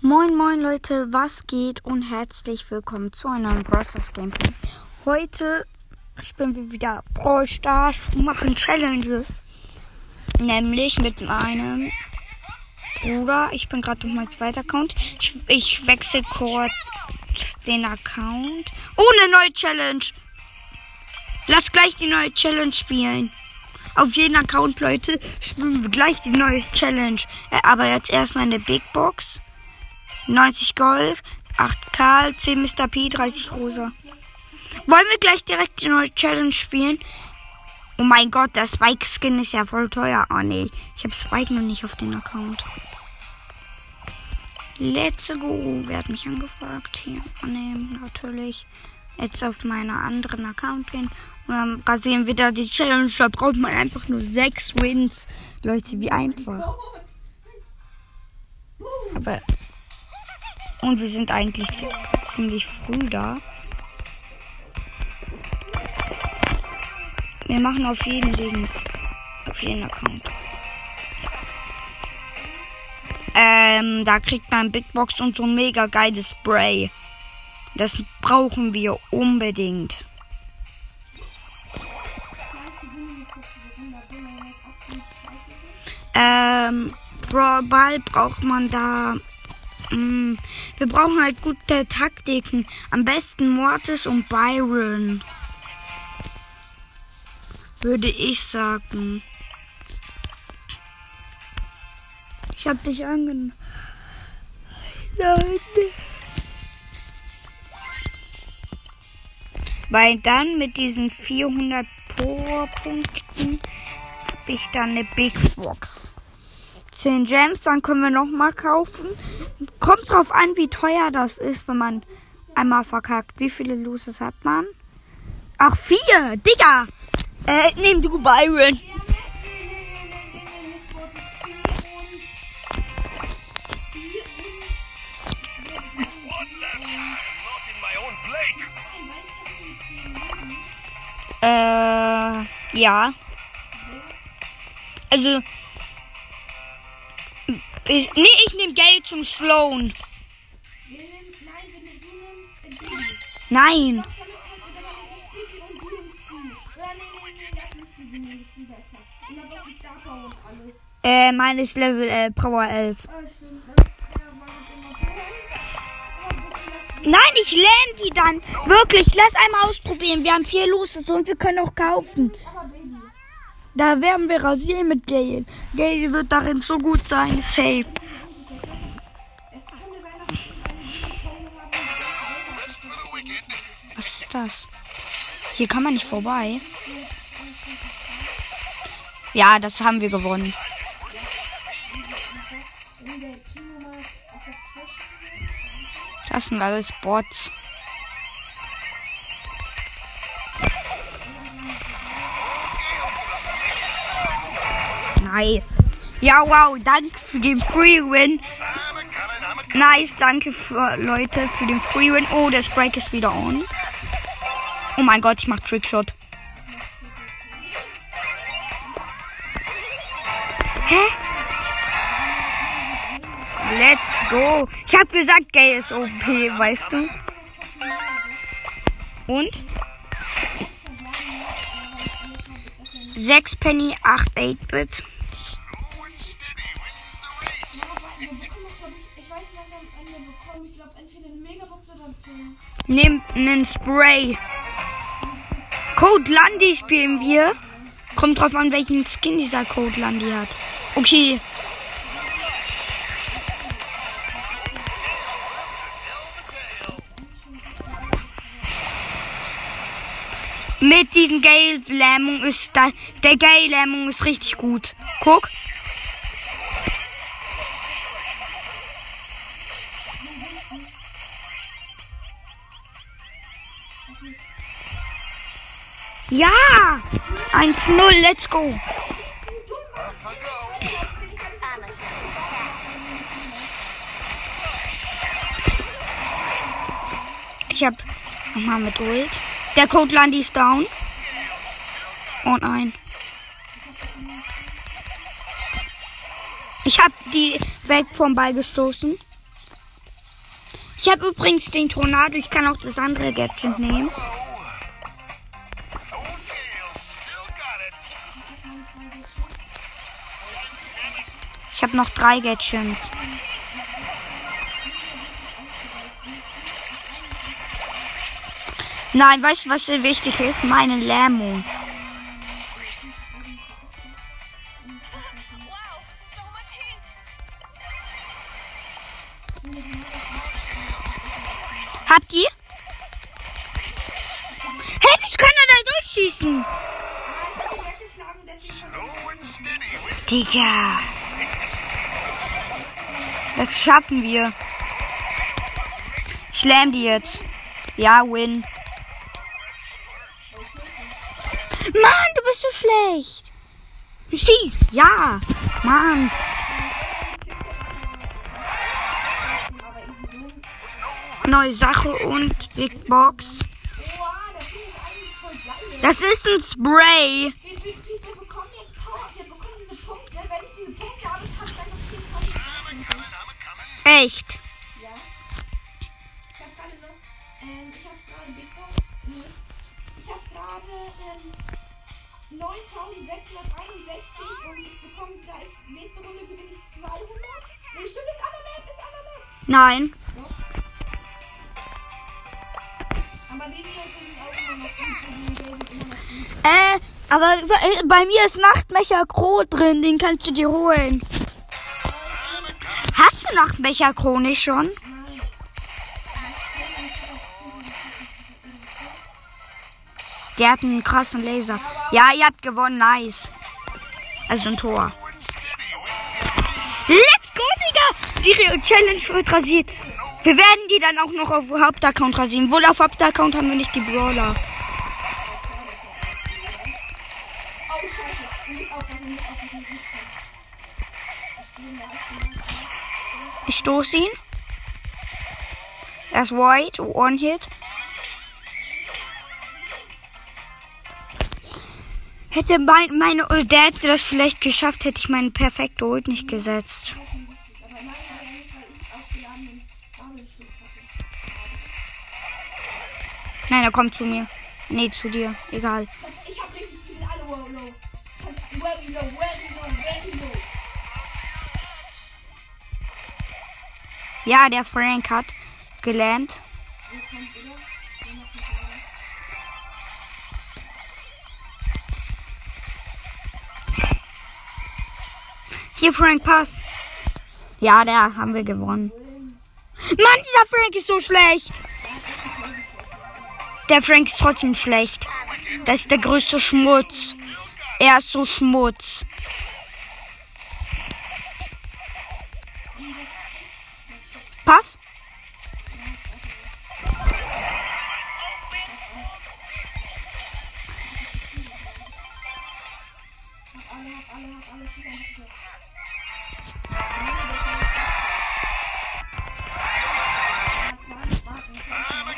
Moin moin Leute, was geht und herzlich willkommen zu einem neuen Gameplay. Heute spielen wir wieder Brawl Stars und machen Challenges. Nämlich mit meinem Bruder. Ich bin gerade auf meinem zweiten Account. Ich, ich wechsle kurz den Account. Oh, eine neue Challenge. Lass gleich die neue Challenge spielen. Auf jeden Account, Leute, spielen wir gleich die neue Challenge. Äh, aber jetzt erstmal eine Big Box. 90 Gold, 8 Karl, 10 Mr. P, 30 Rosa. Wollen wir gleich direkt die neue Challenge spielen? Oh mein Gott, der Spike-Skin ist ja voll teuer. Oh nee, ich habe Spike noch nicht auf den Account. Let's go. Wer hat mich angefragt? Hier annehmen, natürlich. Jetzt auf meinen anderen Account gehen. Und dann rasieren wir da die Challenge. Da braucht man einfach nur 6 Wins. Leute, wie einfach. Aber und wir sind eigentlich ziemlich früh da. Wir machen auf jeden Dings. Auf jeden Account. Ähm, da kriegt man Big Box und so ein mega geiles Spray. Das brauchen wir unbedingt. Ähm, Ball braucht man da Mm, wir brauchen halt gute Taktiken. Am besten Mortis und Byron. Würde ich sagen. Ich hab dich angenommen. Weil dann mit diesen 400 Powerpunkten habe ich dann eine Big Box. 10 Gems, dann können wir noch mal kaufen. Kommt drauf an, wie teuer das ist, wenn man einmal verkackt. Wie viele Loses hat man? Ach, vier! Digga! Äh, nimm du Byron. Äh, ja. Also, ich, nee, ich nehme Geld zum Sloan. Nein. Äh, meine ist Level äh, Power 11. Nein, ich lerne die dann. Wirklich, lass einmal ausprobieren. Wir haben vier Loses und wir können auch kaufen. Da werden wir rasieren mit Gale. Gale wird darin so gut sein. Safe. Was ist das? Hier kann man nicht vorbei. Ja, das haben wir gewonnen. Das sind alles Bots. Nice. Ja, wow, danke für den Free Win. Nice, danke für Leute für den Free Win. Oh, der Sprite ist wieder on. Oh mein Gott, ich mach Trickshot. Hä? Let's go. Ich hab gesagt, Gay ist OP, weißt du? Und? 6 Penny, 8 8-Bit. Nimm einen Spray. Code Landy spielen wir. Kommt drauf an, welchen Skin dieser Code Landy hat. Okay. Mit diesen Gale-Lähmung ist da, der Gale-Lähmung ist richtig gut. Guck. Ja! 1-0, let's go! Ich hab nochmal mit Ult. Der Code Landy ist down. Und ein. Ich hab die weg vom Ball gestoßen. Ich habe übrigens den Tornado. Ich kann auch das andere Gadget nehmen. Ich habe noch drei Gadgets. Nein, weißt du, was sehr wichtig ist? Meine Lähmung. Habt ihr? Hey, wie kann da durchschießen? Digga. Das schaffen wir. Ich lähm die jetzt. Ja, win. Mann, du bist so schlecht. Schieß, ja. Mann. Neue Sache und Big Box. Das ist ein Spray. Wir, wir, wir bekommen jetzt Power, wir bekommen diese Punkte. Wenn ich diese Punkte habe, schafft dann noch 10.000. Echt. Ja. Ich habe gerade noch, ähm, ich habe gerade Big Box. Ich habe gerade, ähm, 9.661 und ich bekomme gleich, nächste Runde gewinne ich 200. Nee, stimmt, ist aber mehr, ist aber mehr. Nein. Aber die sind auch immer noch gut, die sind immer noch gut. Äh, aber bei mir ist Nachtmecher Kro drin. Den kannst du dir holen. Du Nachtmecher Kro nicht schon? Der hat einen krassen Laser. Ja, ihr habt gewonnen. Nice. Also ein Tor. Let's go, Digga! Die Challenge wird rasiert. Wir werden die dann auch noch auf Hauptaccount rasieren. Wohl auf Hauptaccount haben wir nicht die Brawler. Ich stoße ihn. Er ist white, one hit. Hätte mein, meine der hätte das vielleicht geschafft, hätte ich meine perfekte Ult nicht gesetzt. Nein, er kommt zu mir. Nee, zu dir. Egal. Ich habe richtig, die sind alle low. Very low, very low, very low. Ja, der Frank hat gelähmt. Hier, Frank, pass. Ja, der haben wir gewonnen. Mann, dieser Frank ist so schlecht. Der Frank ist trotzdem schlecht. Das ist der größte Schmutz. Er ist so Schmutz. Pass.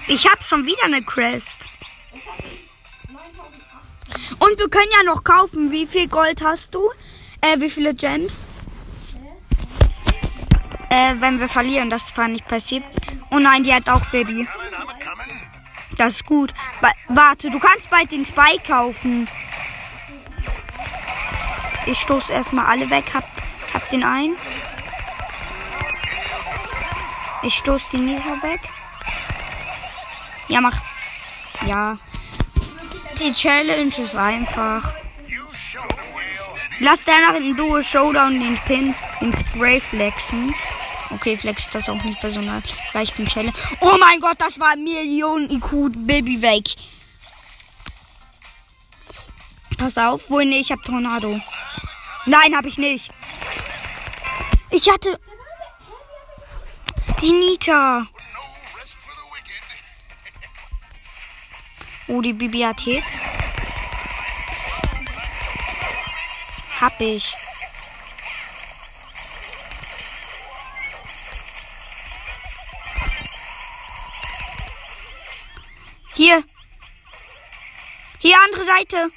Ich hab schon wieder eine Crest. Und wir können ja noch kaufen. Wie viel Gold hast du? Äh, wie viele Gems? Äh, wenn wir verlieren, das war nicht passiert. Oh nein, die hat auch Baby. Das ist gut. Wa warte, du kannst bald den Spike kaufen. Ich stoße erstmal alle weg. Hab, hab den ein. Ich stoße die Nisa weg. Ja, mach. Ja. Die Challenge ist einfach. Lass danach in Duo Showdown den Pin, den Spray flexen. Okay, flex ist das auch nicht bei so einer leichten Challenge. Oh mein Gott, das war Millionen IQ Baby weg. Pass auf, wohl nee, ich hab Tornado. Nein, hab ich nicht. Ich hatte die Nita. Oh, die Hits. Hab ich. Hier. Hier, andere Seite.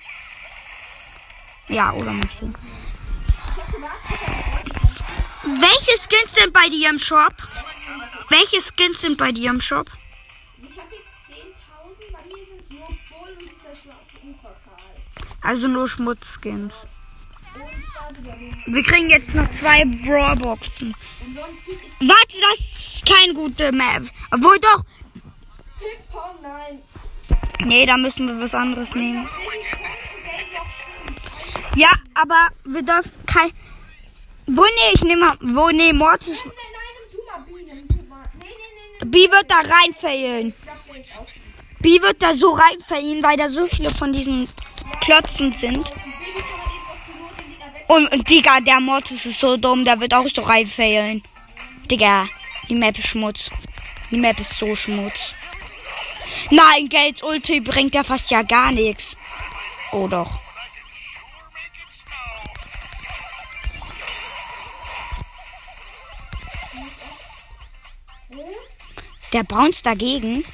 Ja, oder machst du? Welche Skins sind bei dir im Shop? Welche Skins sind bei dir im Shop? Ich habe jetzt 10.000, bei mir sind nur Bull und dieser schwarze Uferkal. Also nur Schmutzskins. Wir kriegen jetzt noch zwei Brawlboxen. Warte, das ist keine gute Map. Obwohl doch. Pickpong, nein. Nee, da müssen wir was anderes nehmen. Ja, aber wir dürfen kein. Wo nee, ich nehme. Wo nee, Mortis. B, wird da reinfällen. B wird da so reinfällen, weil da so viele von diesen Klötzen sind. Und Digga, der Mortis ist so dumm, der wird auch so reinfällen. Digga, die Map ist Schmutz. Die Map ist so Schmutz. Nein, Gates Ulti bringt ja fast ja gar nichts. Oh doch. Der bounce dagegen.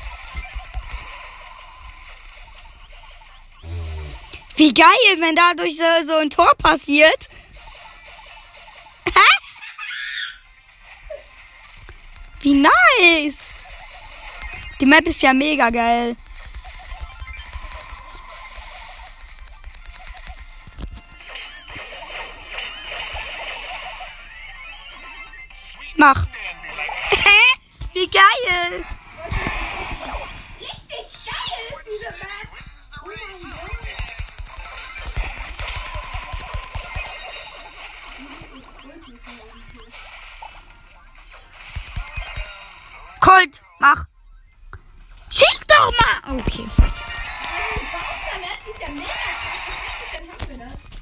Wie geil, wenn dadurch so, so ein Tor passiert. Wie nice. Die Map ist ja mega geil. Mach. Wie geil.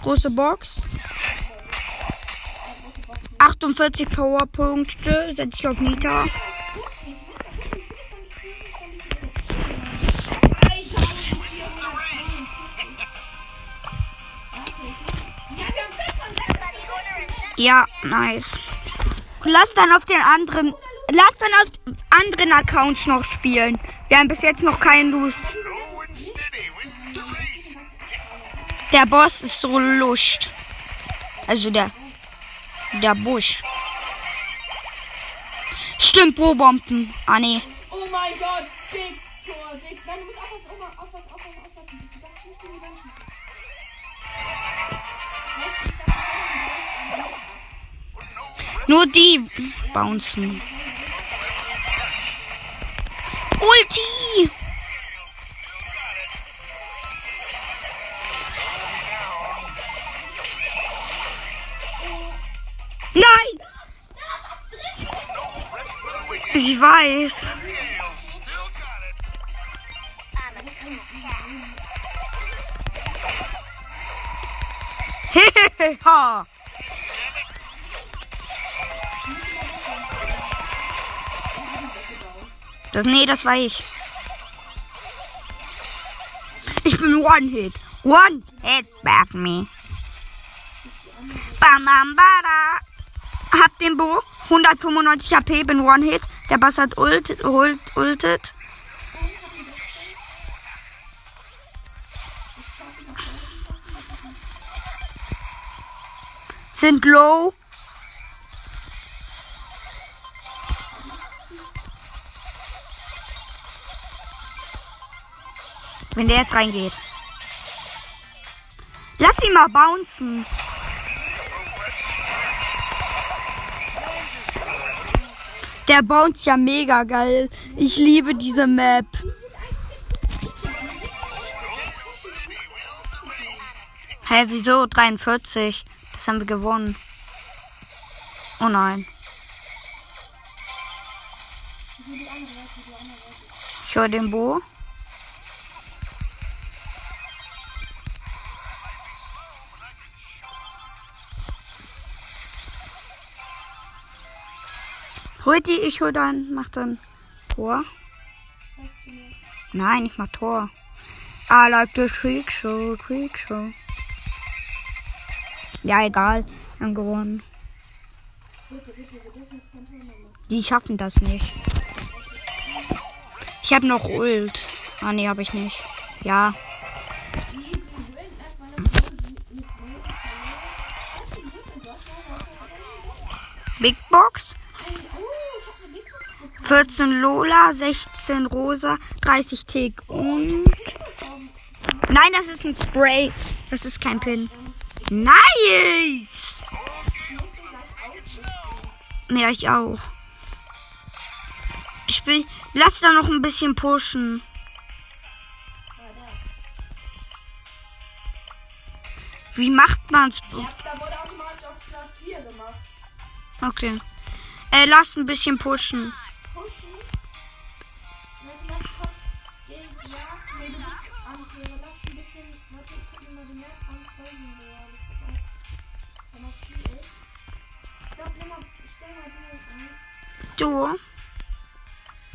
Große Box. 48 Powerpunkte. Setze ich auf Nita. Ja, nice. Lass dann auf den anderen. Lass dann auf anderen Accounts noch spielen. Wir haben bis jetzt noch keinen Lust. Der Boss ist so luscht. Also der. Der Busch. Stimmt, Bo-Bomben. Ah, nee. Oh mein Gott, Big Tor, Big. Nein, du musst aufpassen, aufpassen, aufpassen, aufpassen. Du darfst nicht in die Wand schießen. Nur die bouncen. Ulti! It. Hehehe. Das, nee, das war ich. Ich bin One-Hit. One-Hit, bath me. Bam, bam, bada. Hab den Bo. 195 HP, bin One-Hit. Der Bass hat ult, ult, ultet. Sind low. Wenn der jetzt reingeht. Lass ihn mal bouncen. Der bounce ja mega geil. Ich liebe diese Map. Hä, wieso? 43. Das haben wir gewonnen. Oh nein. Ich höre den Bo. Hol die, ich hol dann, mach dann Tor. Nein, ich mach Tor. I like the Creek Show, Creek Show. Ja, egal. Wir haben gewonnen. Die schaffen das nicht. Ich habe noch Ult. Ah, nee, habe ich nicht. Ja. Big Box. 14 Lola, 16 Rosa, 30 Tick und. Nein, das ist ein Spray. Das ist kein Pin. Nice! Ja, ich auch. Ich will. Lass da noch ein bisschen pushen. Wie macht man's? Ja, da wurde automatisch auf Start 4 gemacht. Okay. Äh, lass ein bisschen. Pushen. Du?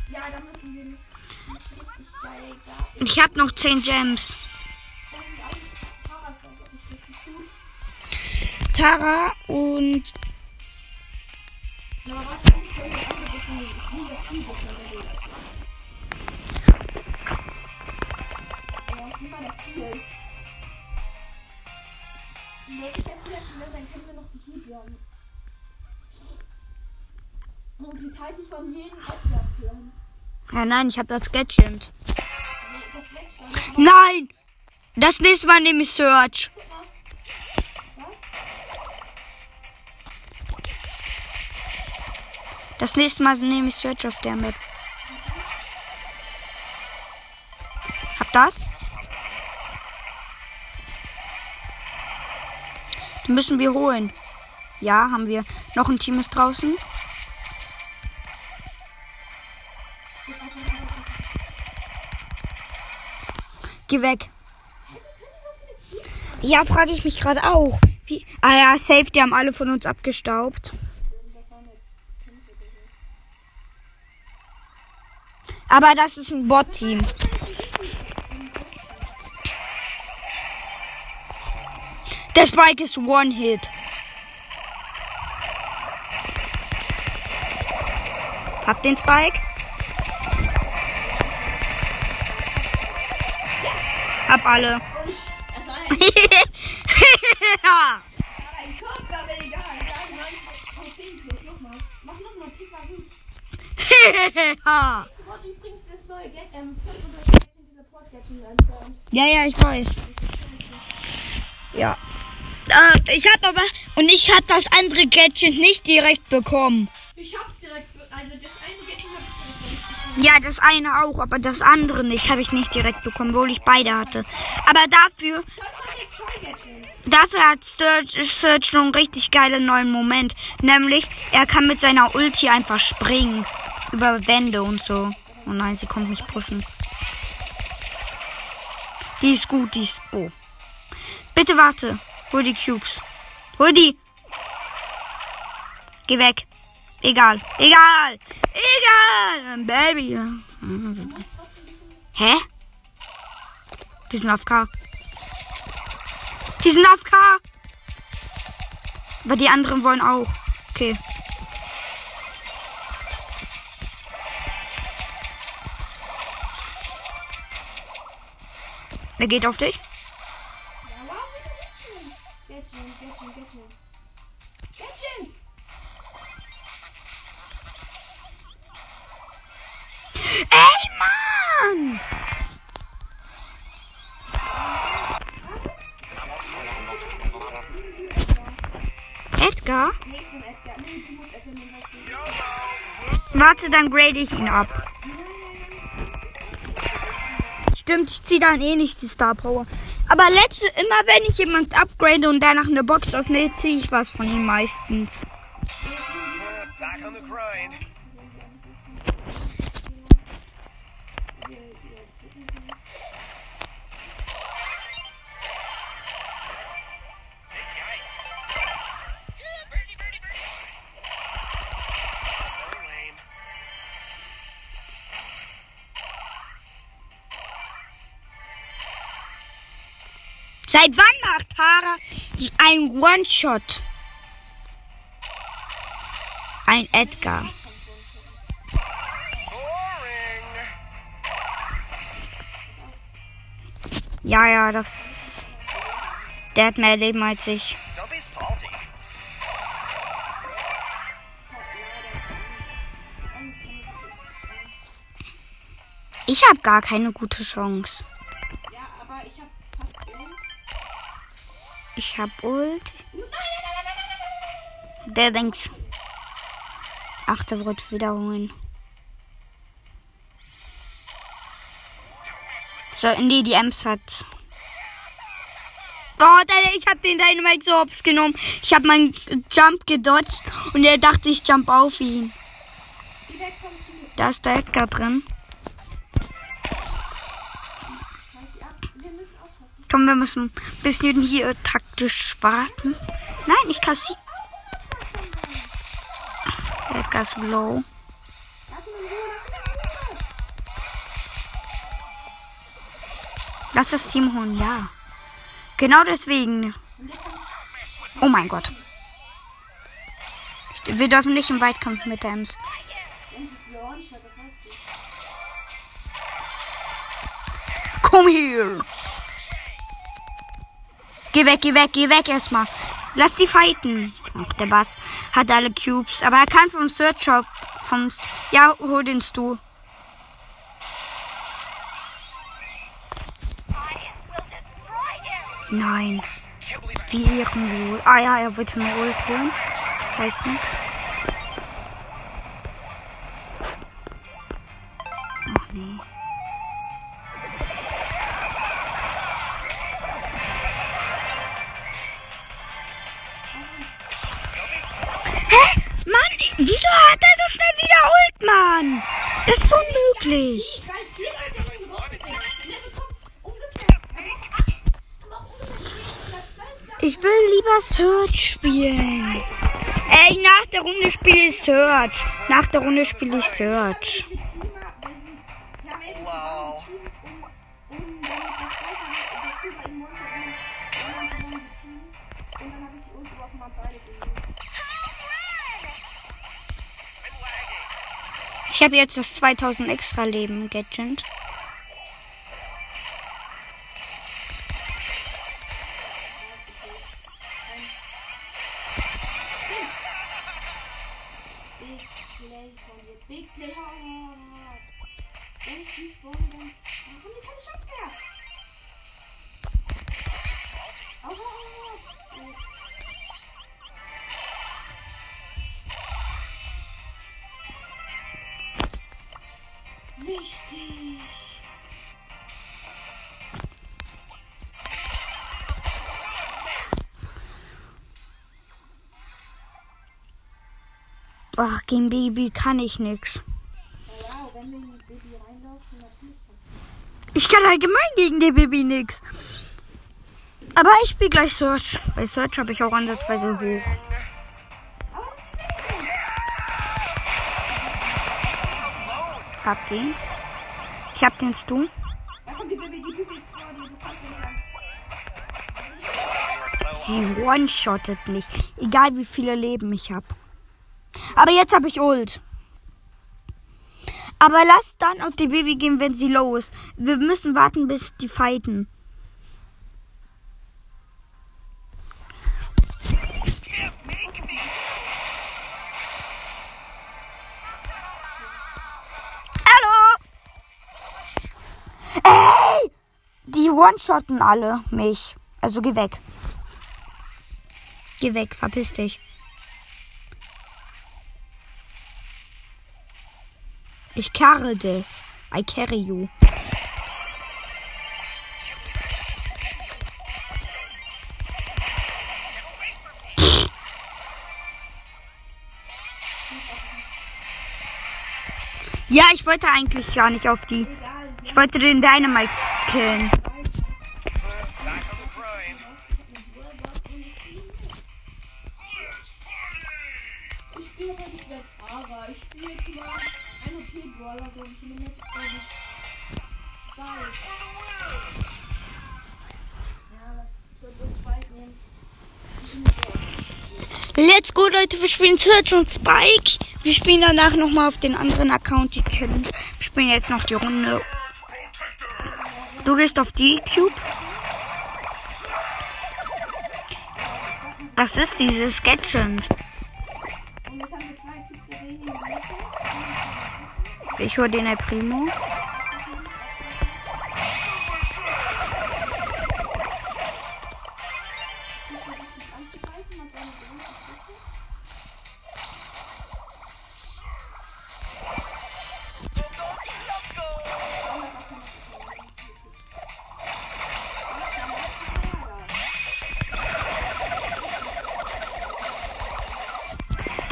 Ja, da müssen wir Ich hab noch 10 Gems. Tara und. Wenn ich das Ziel nehme, dann können wir noch die Heatjagd. Und die Titel von jedem Edgar führen. Ja, nein, ich hab das Gadget. Nein! Das nächste Mal nehme ich Search. Das nächste Mal nehme ich Search auf der Map. Hab das? Die müssen wir holen. Ja, haben wir. Noch ein Team ist draußen. Geh weg. Ja, frage ich mich gerade auch. Wie? Ah ja, safe, die haben alle von uns abgestaubt. Aber das ist ein Bot-Team. Der Spike ist One-Hit. Hab den Spike. Teleport Gadget entfernt. ja, ja, ich weiß. Ja. Äh, ich hab aber und ich hab das andere Gadget nicht direkt bekommen. Ich hab's Ja, das eine auch, aber das andere nicht habe ich nicht direkt bekommen, obwohl ich beide hatte. Aber dafür, dafür hat Search noch einen richtig geilen neuen Moment. Nämlich, er kann mit seiner Ulti einfach springen. Über Wände und so. Oh nein, sie kommt mich pushen. Die ist gut, die ist. Oh. Bitte warte. Hol die Cubes. Hol die. Geh weg. Egal. Egal. Egal. Baby. Hä? Die sind auf K. Die sind auf K. Aber die anderen wollen auch. Okay. Er geht auf dich. Ey, Mann! Edgar? Warte, dann grade ich ihn ab. Stimmt, ich ziehe dann eh nicht die Star Power. Aber letzte, immer wenn ich jemand upgrade und danach eine Box öffne, ziehe ich was von ihm meistens. Seit wann macht Tara ein One-Shot? Ein Edgar. Ja, ja, das. Der hat mehr Leben als ich. Ich habe gar keine gute Chance. Ich hab Ult. Der denkt. Ach, der wird wiederholen. So, nee, die Ems hat. Oh, der, ich hab den Dynamite so hops genommen. Ich hab meinen Jump gedodged und er dachte, ich jump auf ihn. Da ist der Edgar drin. Komm, wir müssen ein bisschen hier taktisch warten. Nein, ich. Der Edgar ist low. Lass das Team holen, ja. Genau deswegen. Oh mein Gott. Wir dürfen nicht im Weitkampf mit der. Komm hier. Geh weg, geh weg, geh weg erstmal. Lass die fighten. Ach, der Bass hat alle Cubes. Aber er kann vom Search Shop. Vom. Ja, hol den Stu. Nein. Wie Ehrenwohl. Ah ja, er wird mir Ult holen. Das heißt nichts. Ach nee. Mann? Das ist unmöglich. Ich weiß dir, was schon gewonnen hat. Der bekommt ungefähr. Aber auch ungefähr 10 oder 12 Sachen. Ich will lieber Search spielen. Ey, nach der Runde spiele ich Search. Nach der Runde spiele ich Search. Ich habe jetzt das 2000 extra Leben Gadget. Ach, gegen Baby kann ich natürlich. Ich kann allgemein gegen die Baby nix. Aber ich spiele gleich Search. Bei Search habe ich auch ansatzweise hoch. Hab den. Ich hab den Stu. Sie one-shottet mich. Egal wie viele Leben ich hab. Aber jetzt habe ich Ult. Aber lass dann auf die Baby gehen, wenn sie low ist. Wir müssen warten, bis die fighten. Hallo! Ey! Die one-shotten alle mich. Also geh weg. Geh weg, verpiss dich. Ich carre dich. I carry you. Ja, ich wollte eigentlich gar nicht auf die. Ich wollte den Dynamite killen. Leute. Wir spielen Search und Spike. Wir spielen danach nochmal auf den anderen Account die Challenge. Wir spielen jetzt noch die Runde. Du gehst auf die Cube. Was ist Typen weniger. Ich hole den El Primo.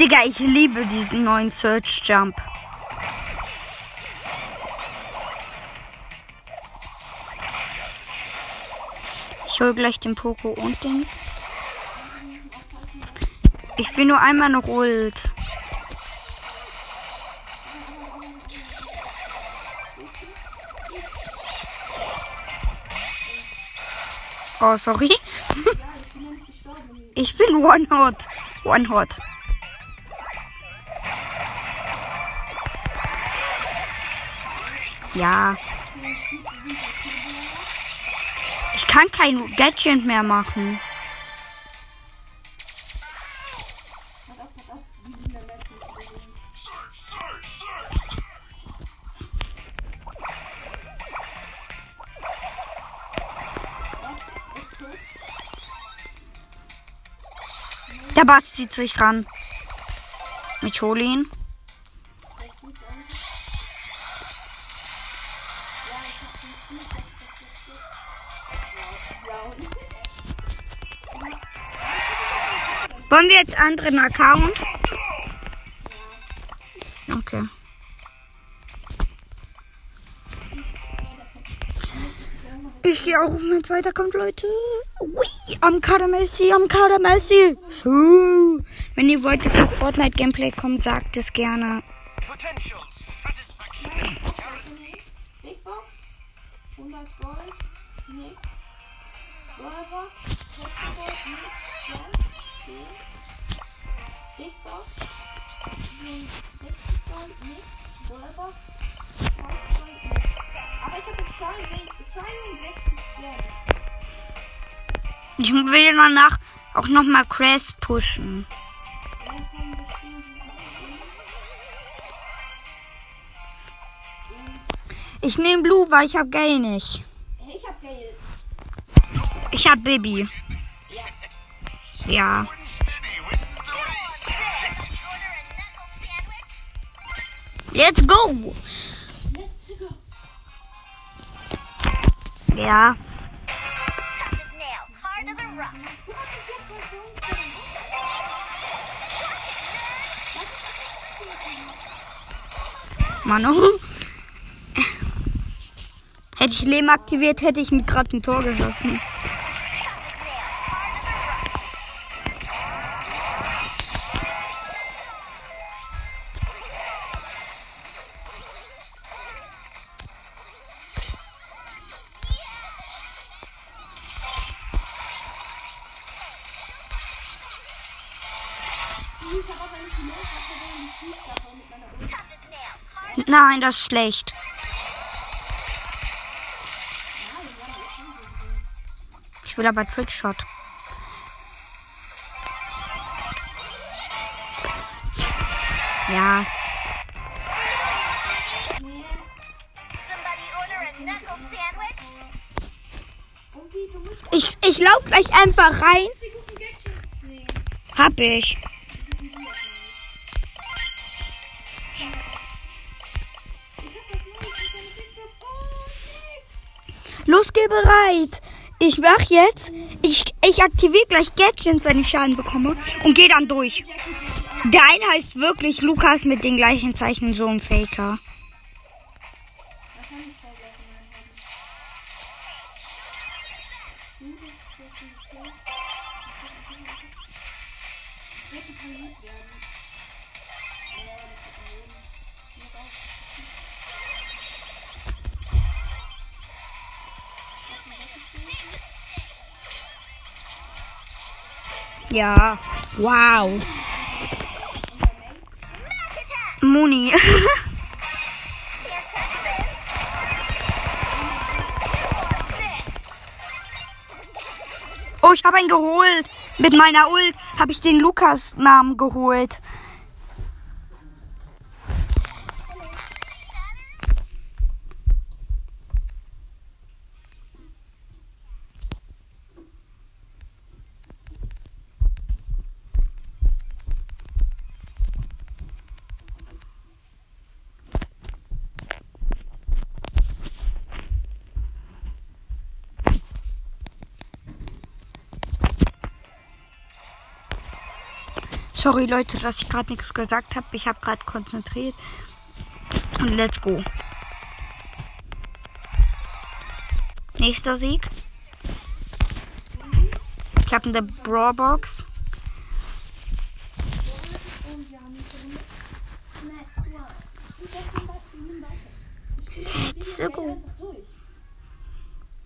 Digga, ich liebe diesen neuen Search Jump. Ich hol gleich den Poco und den. Ich will nur einmal noch Ult. Oh, sorry. Ich bin One Hot. One Hot. Ja. Ich kann kein Gadget mehr machen. Der Bass zieht sich ran. Ich hole ihn. Wollen wir jetzt anderen Account? Okay. Ich gehe auch auf mein zweiter Account, Leute. Ui, am Kader Messi, am Kader Messi. So. Wenn ihr wollt, dass noch Fortnite-Gameplay kommt, sagt es gerne. Potential satisfaction. Big Box, 100 Gold, nix. Brawlbox, 60 Gold, nix. Brawlbox, 1000 Gold, nix. Aber ich habe jetzt 62 62 Gems. Ich will danach auch nochmal Crash pushen. Ich nehme Blue, weil ich hab Gay nicht. Ich hab Geld. Ich hab Baby. Ja. Steady Let's go. Let's go. Ja. Rock. Manu. Hätte ich Leben aktiviert, hätte ich gerade ein Tor geschossen. Nein, das schlecht. Ich will aber Trickshot. Ja, ich, ich lauf gleich einfach rein. Hab. Ich bereit. Ich mach jetzt. Ich, ich aktiviere gleich Gadgets, wenn ich Schaden bekomme. Und gehe dann durch. Der eine heißt wirklich Lukas mit den gleichen Zeichen, so ein Faker. Ja. Wow. Muni. oh, ich habe ihn geholt. Mit meiner Ult habe ich den Lukas-Namen geholt. Sorry Leute, dass ich gerade nichts gesagt habe. Ich habe gerade konzentriert. Und let's go. Nächster Sieg. Ich habe eine Brawlbox. Let's go.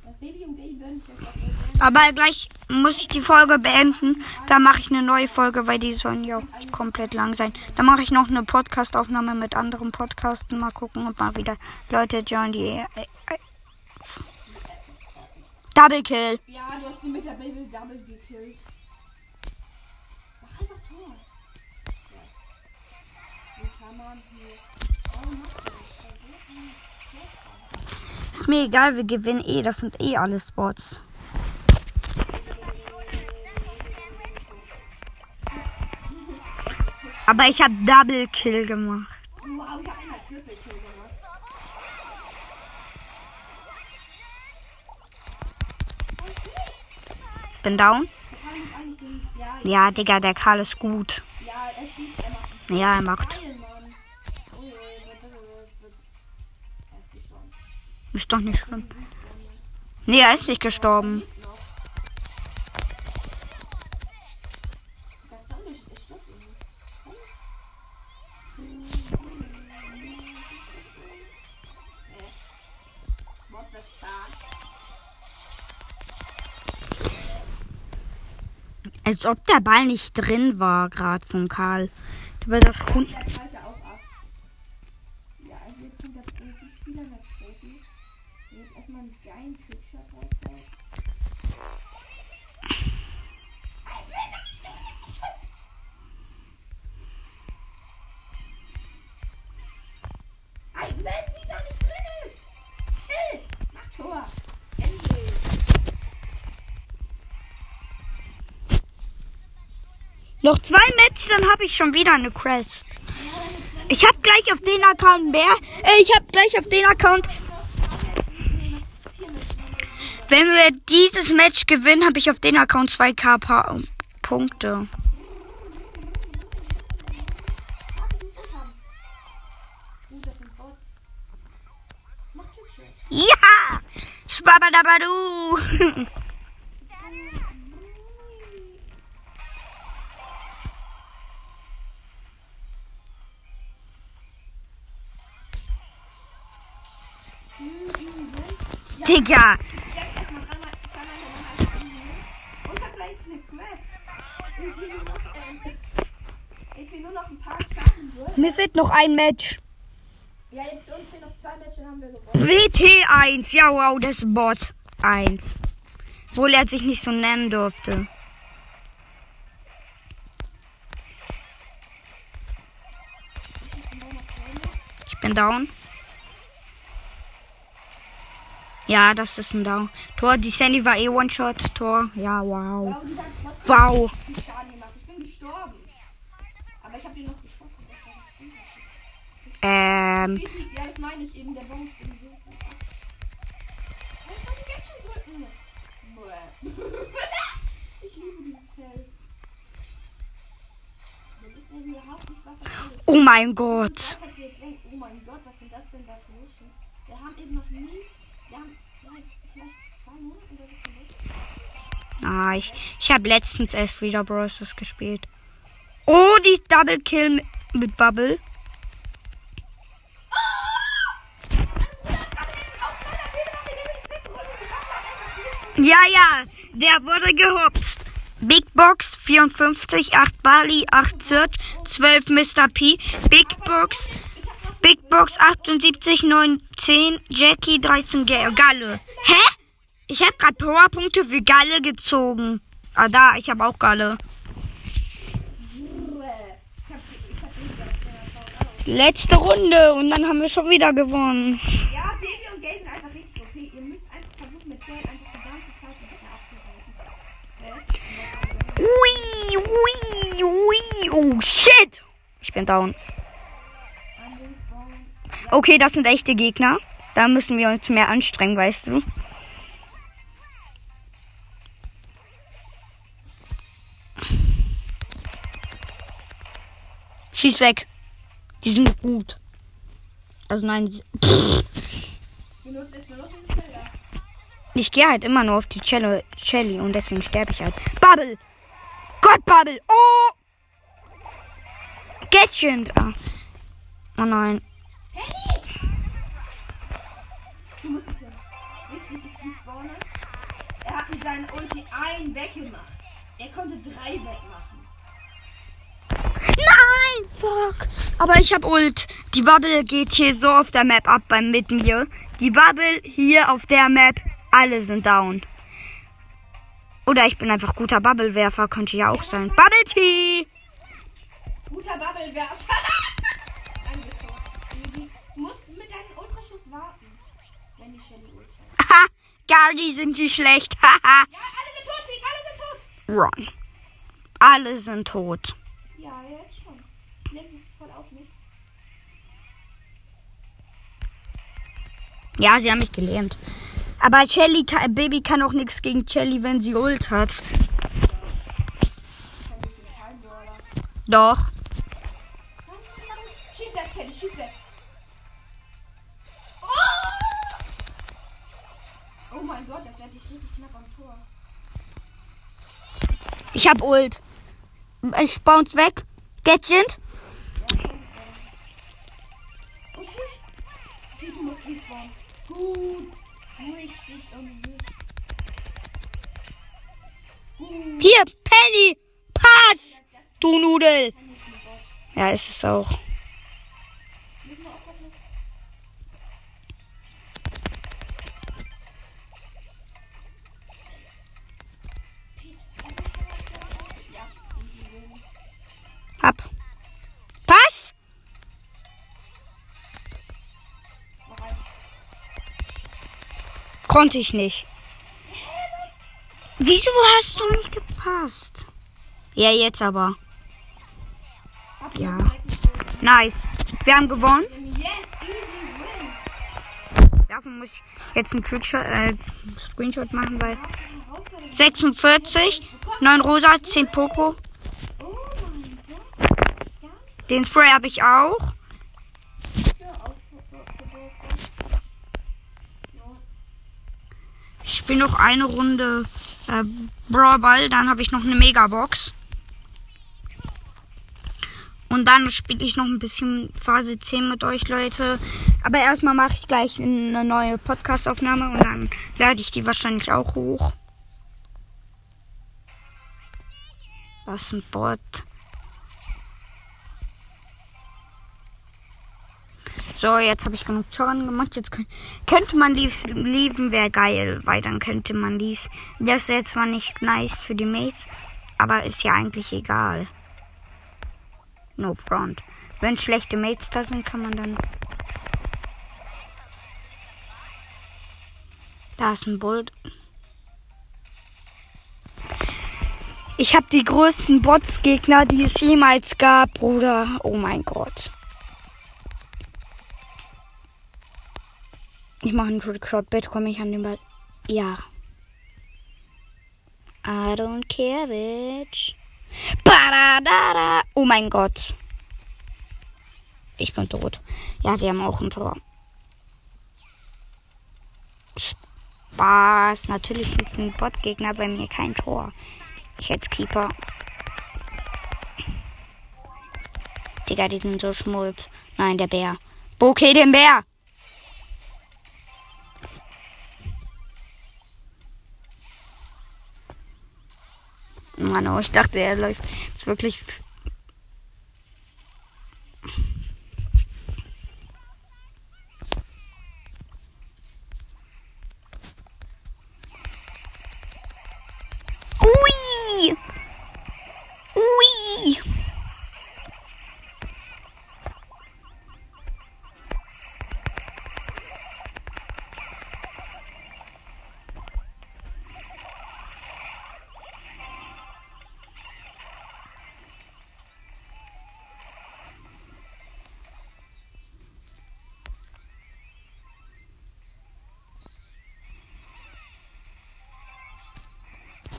Das Baby und Gay würden ich jetzt auch Aber gleich muss ich die Folge beenden. Da mache ich eine neue Folge, weil die sollen ja auch komplett lang sein. Dann mache ich noch eine Podcast-Aufnahme mit anderen Podcasten. Mal gucken, ob mal wieder Leute join die. Äh, äh, Double Kill. Ja, du hast die mit der Baby Double gekillt. Mach einfach Tor. Das? Ist mir egal, wir gewinnen eh. Das sind eh alles Bots. Aber ich habe Double Kill gemacht. Bin down. Ja, Digga, der Karl ist gut. ja, er macht Ja, er macht. Ist doch nicht schlimm. Nee, er ist nicht gestorben. Ob der Ball nicht drin war, gerade von Karl. Der war doch rund. Noch zwei Matches, dann habe ich schon wieder eine Crest. Ich habe gleich auf den Account mehr. Äh, ich habe gleich auf den Account. Wenn wir dieses Match gewinnen, habe ich auf den Account 2k Pa- Punkte. Ja! Spabadabadu! würde. Mir fehlt noch ein Match. Ja, jetzt uns fehlen noch zwei Matches, haben wir gewonnen. WT1. Ja, wow, das ist Bot 1. Obwohl er sich nicht so nennen durfte. Ich bin down. Ja, das ist ein Down. Tor, die Sandy war eh One-Shot. Tor, ja, wow. Wow. Ähm, Ja, das meine ich eben. Der Bonus ging so ich jetzt schon drücken? Ich liebe dieses Feld. Wir eben überhaupt nicht, was ist. oh mein Gott. Oh mein Gott, was sind das denn da für Nischen? Wir haben eben noch nie, wir haben vielleicht, vielleicht zwei Monate oder so gemacht. Ah, ich, ich habe letztens erst wieder Bros. gespielt. Oh, die Double Kill mit, Bubble. Ja, ja, der wurde gehopst. Big Box 54, 8 Bali, 8 Search, 12 Mr. P. Big Box, Big Box 78, 9, 10, Jackie 13 Ga- Galle. Hä? Ich habe gerade Powerpunkte für Galle gezogen. Ah, da, ich habe auch Galle. Letzte Runde und dann haben wir schon wieder gewonnen. Ja, Baby und Gay sind einfach richtig okay. Ihr müsst einfach versuchen, mit Geld einfach die ganze Zeit ein bisschen abzuhalten. Ui, ui, ui. Oh, shit. Ich bin down. Okay, das sind echte Gegner. Da müssen wir uns mehr anstrengen, weißt du. Schieß weg. Die sind gut. Also nein, ich gehe halt immer nur auf die Cello, Shelly und deswegen sterbe ich halt. Bubble! Gott, Bubble! Oh! Gadget! Ah. Oh nein. Er hat mit seinen Ulti einen weggemacht. Er konnte drei wegmachen. Nein! Fuck! Aber ich hab Ult. Die Bubble geht hier so auf der Map ab beim mit mir. Die Bubble hier auf der Map. Alle sind down. Oder ich bin einfach guter Bubblewerfer, könnte ja auch sein. Bubble Tea! Guter Bubblewerfer. Du musst mit deinem Ultraschuss warten. Wenn die Shelly Ult hat. Haha! Gar die sind die schlecht. Haha! Ja, alle sind tot, alle sind Run. Alle sind tot. Ja, jetzt schon. Nimm es voll auf mich. Ja, sie haben mich gelähmt. Aber Shelly, Baby kann auch nichts gegen Shelly, wenn sie Ult hat. Doch. Schieß weg, Kelly, schieß weg. Oh! oh mein Gott, das wäre richtig knapp am Tor. Ich hab Ult. Ich bounce weg. Gadget. Hier, Penny. Pass. Du Nudel. Ja, ist es auch. Konnte ich nicht. Wieso hast du nicht gepasst? Ja, jetzt aber. Ja. Nice. Wir haben gewonnen. Dafür muss ich jetzt einen Trickshot, äh, Screenshot machen, weil Herausforderung. 46, 9 Rosa, 10 Poco. Oh. Den Spray habe ich auch. Ja, aufgeworfen. Ja. Ich spiele noch eine Runde äh, Brawl Ball, dann habe ich noch eine Megabox. Und dann spiele ich noch ein bisschen Phase 10 mit euch, Leute. Aber erstmal mache ich gleich eine neue Podcast-Aufnahme und dann lade ich die wahrscheinlich auch hoch. Was ein Bot. So, jetzt habe ich genug Toren gemacht. Jetzt könnt, könnte man dies lieben, wäre geil, weil dann könnte man dies. Das jetzt zwar nicht nice für die Mates, aber ist ja eigentlich egal. No front. Wenn schlechte Mates da sind, kann man dann. Da ist ein Bull. Ich habe die größten Bots-Gegner, die es jemals gab, Bruder. Oh mein Gott. Ich mache einen Trickshot. Bitte komme ich an den Ball. Ja. I don't care, bitch. Badadada. Oh mein Gott. Ich bin tot. Ja, die haben auch ein Tor. Spaß. Natürlich schießt ein Bot-Gegner bei mir kein Tor. Ich als Keeper. Digga, die sind so schmutz. Nein, der Bär. Bokeh den Bär. Mann, oh, ich dachte, er läuft jetzt wirklich.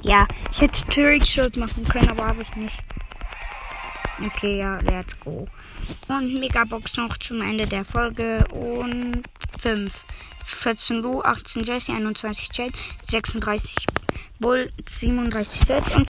Ja, ich hätte Trickshot machen können, aber habe ich nicht. Okay, ja, let's go. Und Megabox noch zum Ende der Folge. Und 5. 14 Lu, 18 Jesse, 21 Jade, 36 Bull, 37 Search und